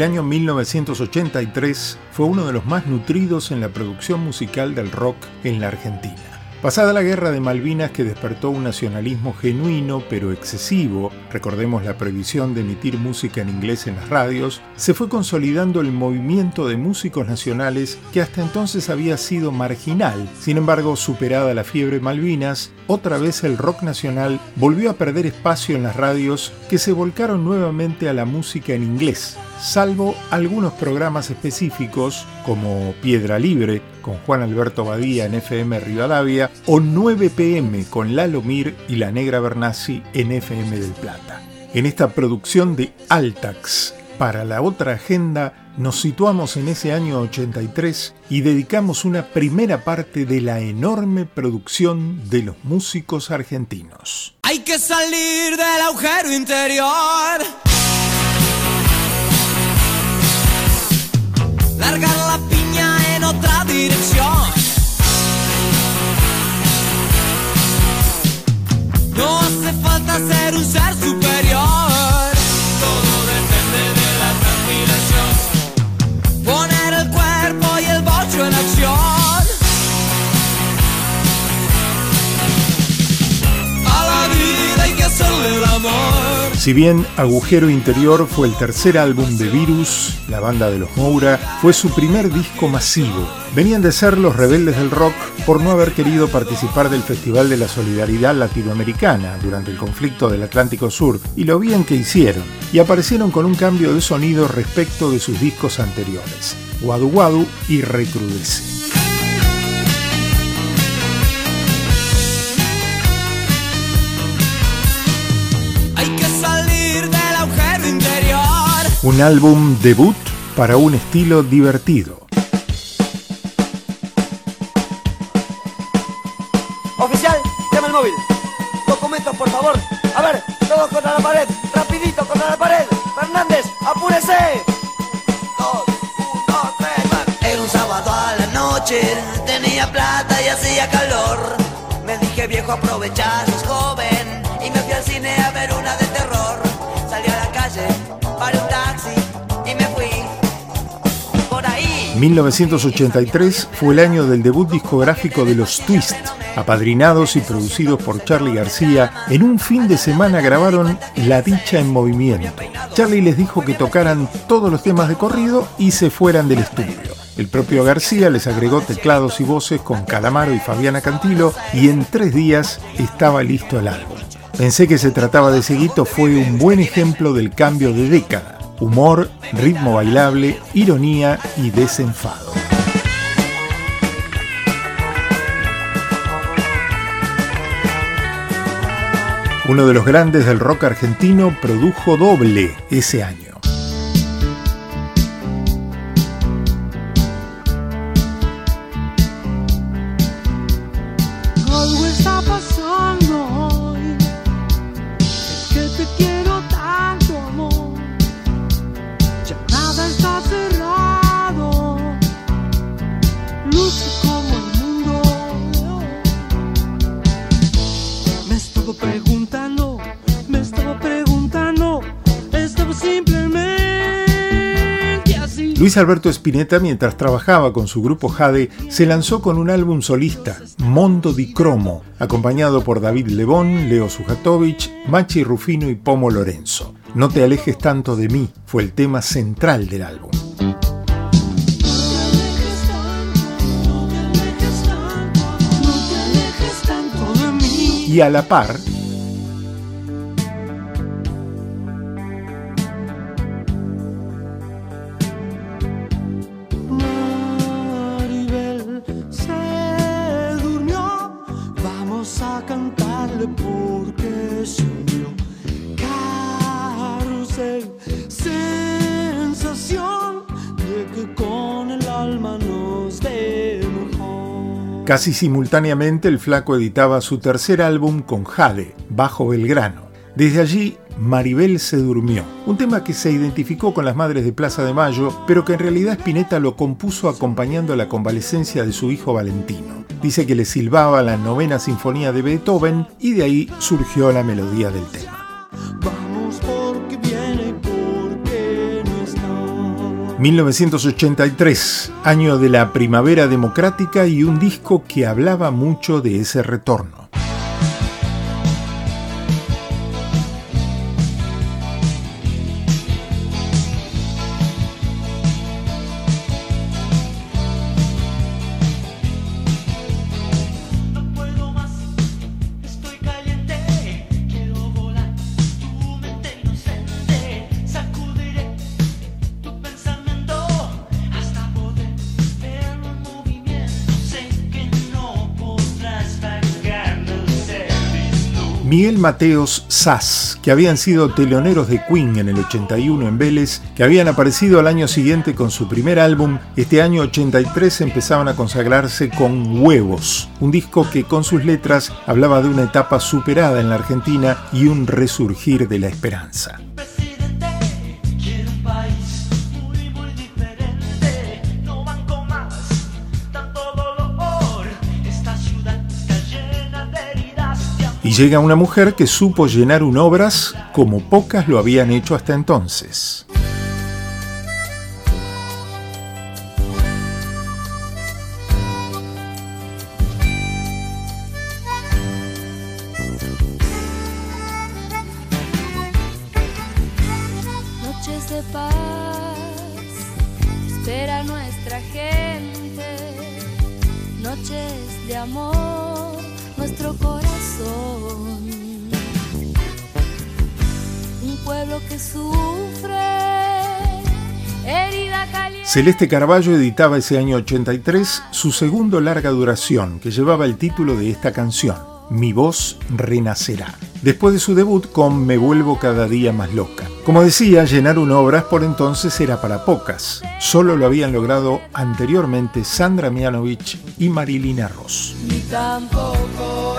El año 1983 fue uno de los más nutridos en la producción musical del rock en la Argentina. Pasada la guerra de Malvinas que despertó un nacionalismo genuino pero excesivo, recordemos la prohibición de emitir música en inglés en las radios, se fue consolidando el movimiento de músicos nacionales que hasta entonces había sido marginal. Sin embargo, superada la fiebre Malvinas, otra vez el rock nacional volvió a perder espacio en las radios que se volcaron nuevamente a la música en inglés salvo algunos programas específicos como Piedra Libre con Juan Alberto Badía en FM Rivadavia o 9 pm con Lalo Mir y La Negra Bernasi en FM del Plata. En esta producción de Altax para la otra agenda nos situamos en ese año 83 y dedicamos una primera parte de la enorme producción de los músicos argentinos. Hay que salir del agujero interior largar la piña en otra dirección. No hace falta ser un ser superior. Si bien Agujero Interior fue el tercer álbum de Virus, la banda de los Moura, fue su primer disco masivo. Venían de ser los rebeldes del rock por no haber querido participar del Festival de la Solidaridad Latinoamericana durante el conflicto del Atlántico Sur y lo bien que hicieron, y aparecieron con un cambio de sonido respecto de sus discos anteriores, Wadu Wadu y Recrudece. Un álbum debut para un estilo divertido. Oficial, llama el móvil. Documentos, por favor. A ver, todos contra la pared. Rapidito contra la pared. Fernández, apúrese. Dos, uno, tres, Era un sábado a la noche. Tenía plata y hacía calor. Me dije, viejo, aprovechar, sos joven. Y me fui al cine a ver una de terror. 1983 fue el año del debut discográfico de los Twist. Apadrinados y producidos por Charlie García, en un fin de semana grabaron La Dicha en Movimiento. Charlie les dijo que tocaran todos los temas de corrido y se fueran del estudio. El propio García les agregó teclados y voces con Calamaro y Fabiana Cantilo y en tres días estaba listo el álbum. Pensé que se trataba de Seguito fue un buen ejemplo del cambio de década. Humor, ritmo bailable, ironía y desenfado. Uno de los grandes del rock argentino produjo doble ese año. Luis Alberto Spinetta, mientras trabajaba con su grupo Jade, se lanzó con un álbum solista, Mondo di Cromo, acompañado por David Lebón, Leo Sujatovich, Machi Rufino y Pomo Lorenzo. No te alejes tanto de mí fue el tema central del álbum. Y a la par, sensación de que con el alma nos casi simultáneamente el flaco editaba su tercer álbum con Jade, Bajo Belgrano. Desde allí, Maribel se durmió, un tema que se identificó con las Madres de Plaza de Mayo, pero que en realidad Spinetta lo compuso acompañando la convalecencia de su hijo Valentino. Dice que le silbaba la novena sinfonía de Beethoven y de ahí surgió la melodía del tema. 1983, año de la primavera democrática y un disco que hablaba mucho de ese retorno. Miguel Mateos Sass, que habían sido teloneros de Queen en el 81 en Vélez, que habían aparecido al año siguiente con su primer álbum, este año 83 empezaban a consagrarse con Huevos, un disco que con sus letras hablaba de una etapa superada en la Argentina y un resurgir de la esperanza. Y llega una mujer que supo llenar un obras como pocas lo habían hecho hasta entonces. Corazón un pueblo que sufre. Celeste Carballo editaba ese año 83 su segundo larga duración, que llevaba el título de esta canción, Mi voz renacerá, después de su debut con Me vuelvo cada día más loca. Como decía, llenar un obras por entonces era para pocas. Solo lo habían logrado anteriormente Sandra Mianovich y Marilina Ross. tampoco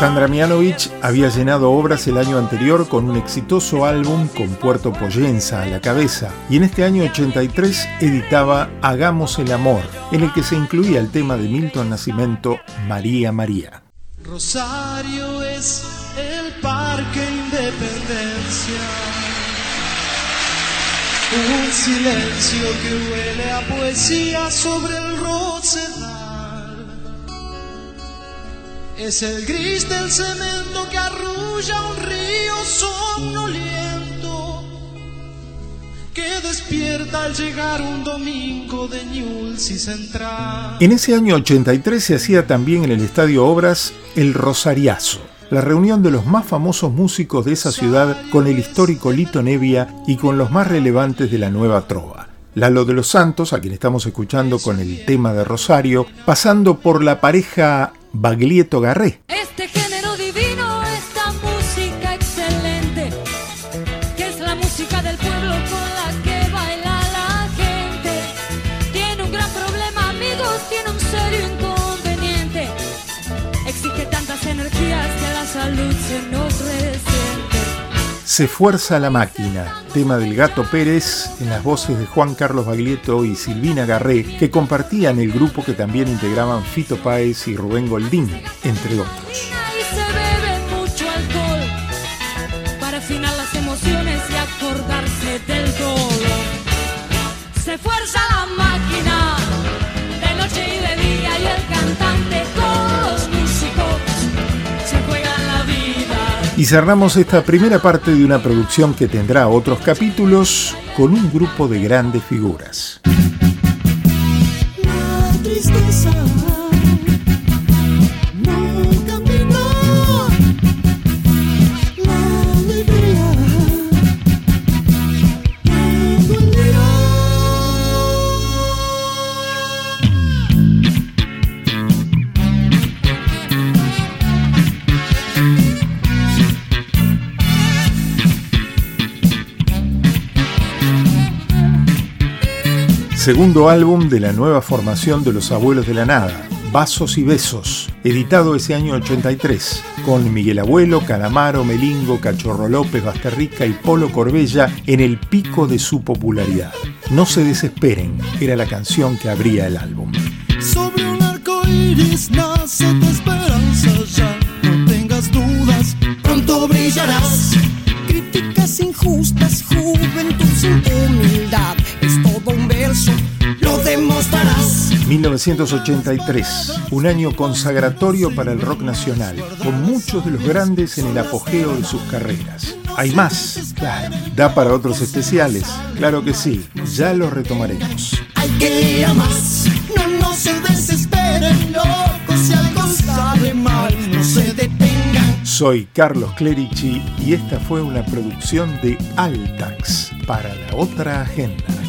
Sandra Mianovich había llenado obras el año anterior con un exitoso álbum con Puerto Poyenza a la cabeza y en este año 83 editaba Hagamos el Amor, en el que se incluía el tema de Milton Nacimiento María María. Rosario es el Parque Independencia. Un silencio que huele a poesía sobre el rosedal. Es el gris del cemento que arrulla un río somnoliento que despierta al llegar un domingo de Ñulsi Central. En ese año 83 se hacía también en el Estadio Obras el Rosariazo, la reunión de los más famosos músicos de esa ciudad con el histórico Lito Nevia y con los más relevantes de la nueva trova. Lalo de los Santos, a quien estamos escuchando con el tema de Rosario, pasando por la pareja Baglietto Garré. Este género divino, esta música excelente, que es la música del pueblo con la que baila la gente. Tiene un gran problema, amigos, tiene un serio inconveniente. Exige tantas energías que la salud se resiente. Se fuerza la máquina, tema del Gato Pérez en las voces de Juan Carlos Baglietto y Silvina Garré, que compartían el grupo que también integraban Fito Páez y Rubén Goldín, entre otros. Y cerramos esta primera parte de una producción que tendrá otros capítulos con un grupo de grandes figuras. Segundo álbum de la nueva formación de los Abuelos de la Nada, Vasos y Besos, editado ese año 83, con Miguel Abuelo, Calamaro, Melingo, Cachorro López, Basterrica y Polo Corbella en el pico de su popularidad. No se desesperen, era la canción que abría el álbum. Sobre un arco iris nace tu esperanza, ya no tengas dudas, pronto brillarás. 1983, un año consagratorio para el rock nacional, con muchos de los grandes en el apogeo de sus carreras. Hay más, claro. Da para otros especiales, claro que sí, ya lo retomaremos. Hay que ir a más, no, no se desesperen, loco, si algo sale mal, no se detengan. Soy Carlos Clerici y esta fue una producción de Altax para la otra agenda.